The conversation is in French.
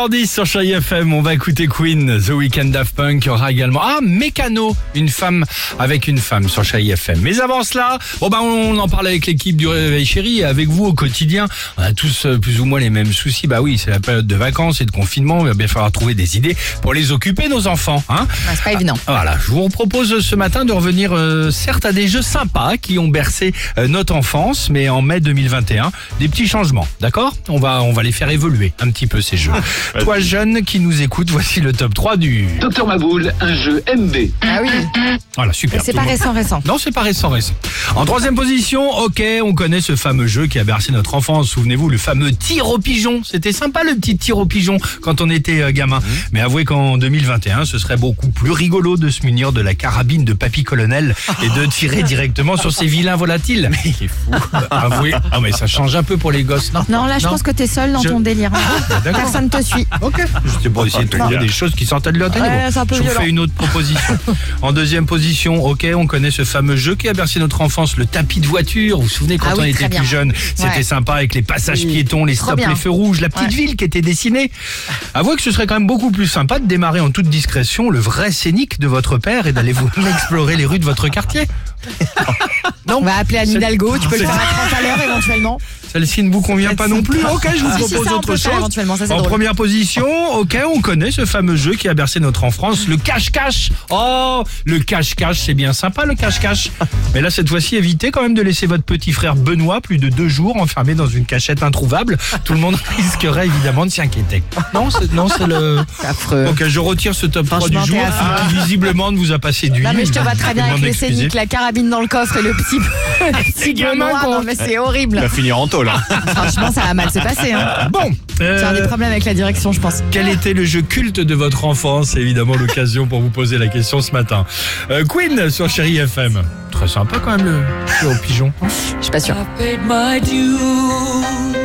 8h10 sur Chérie FM, on va écouter Queen, The Weekend Daft Punk, il y aura également ah Mécano, une femme avec une femme sur Chérie FM. Mais avant cela, bon ben on en parle avec l'équipe du Réveil Chérie et avec vous au quotidien. On a tous euh, plus ou moins les mêmes soucis. Bah oui, c'est la période de vacances et de confinement, il va bien falloir trouver des idées pour les occuper nos enfants, hein. Ouais, c'est pas évident. Voilà, je vous propose ce matin de revenir euh, certes à des jeux sympas qui ont bercé euh, notre enfance, mais en mai 2021, des petits changements, d'accord? On va on va les faire évoluer un petit peu ces jeux. Toi jeune qui nous écoute, voici le top 3 du Docteur Maboul, un jeu MB. Ah oui, Voilà, super. c'est pas récent, récent. Non, c'est pas récent, récent. En troisième position, ok, on connaît ce fameux jeu qui a bercé notre enfance. Souvenez-vous, le fameux tir au pigeon. C'était sympa le petit tir au pigeon quand on était euh, gamin. Mais avouez qu'en 2021, ce serait beaucoup plus rigolo de se munir de la carabine de Papy Colonel et de tirer directement sur ces vilains volatiles. Mais il est fou. Avouez. Ah, mais ça change un peu pour les gosses, non? Non, là, je pense que t'es seul dans Je- ton délire. d'accord. Personne te suit. Ok. C'était pour essayer de trouver des choses qui sortaient de l'autre. Ouais, Bon, Je vous fais une autre proposition. en deuxième position, ok, on connaît ce fameux jeu qui a bercé notre enfance, le tapis de voiture. Vous vous souvenez quand Ah on était plus jeune, c'était Ouais. sympa avec les passages Oui. piétons, les stops, les feux rouges, la petite Ouais. ville qui était dessinée. Avouez que ce serait quand même beaucoup plus sympa de démarrer en toute discrétion le vrai scénique de votre père et d'aller vous explorer les rues de votre quartier. On va appeler Anne Hidalgo, tu peux le faire à 30 à l'heure éventuellement. Celle-ci ne vous convient pas non plus Ok, je vous Si, si, propose ça, autre chose. éventuellement, ça, c'est en drôle. première position, ok, on connaît ce fameux jeu qui a bercé notre enfance, le cache-cache. Oh, le cache-cache, c'est bien sympa le cache-cache. Mais là, cette fois-ci, évitez quand même de laisser votre petit frère Benoît plus de deux jours enfermé dans une cachette introuvable. Tout le monde risquerait évidemment de s'y inquiéter. Non, c'est non, c'est le. Affreux. Donc, je retire ce top 3 du jour qui visiblement ne vous a pas séduit. Non mais je te vois très bien avec les scéniques, la carabine dans le coffre et le petit, le petit gamin Non mais c'est horrible. finir en tôle. hein. Franchement, ça va mal se passer. Hein. Bon, Tu as des euh, problèmes avec la direction, je pense. Quel était le jeu culte de votre enfance? C'est évidemment l'occasion pour vous poser la question ce matin. Euh, Queen sur Chéri FM. Très sympa quand même le jeu au pigeon. Je suis pas sûre. I paid my dues.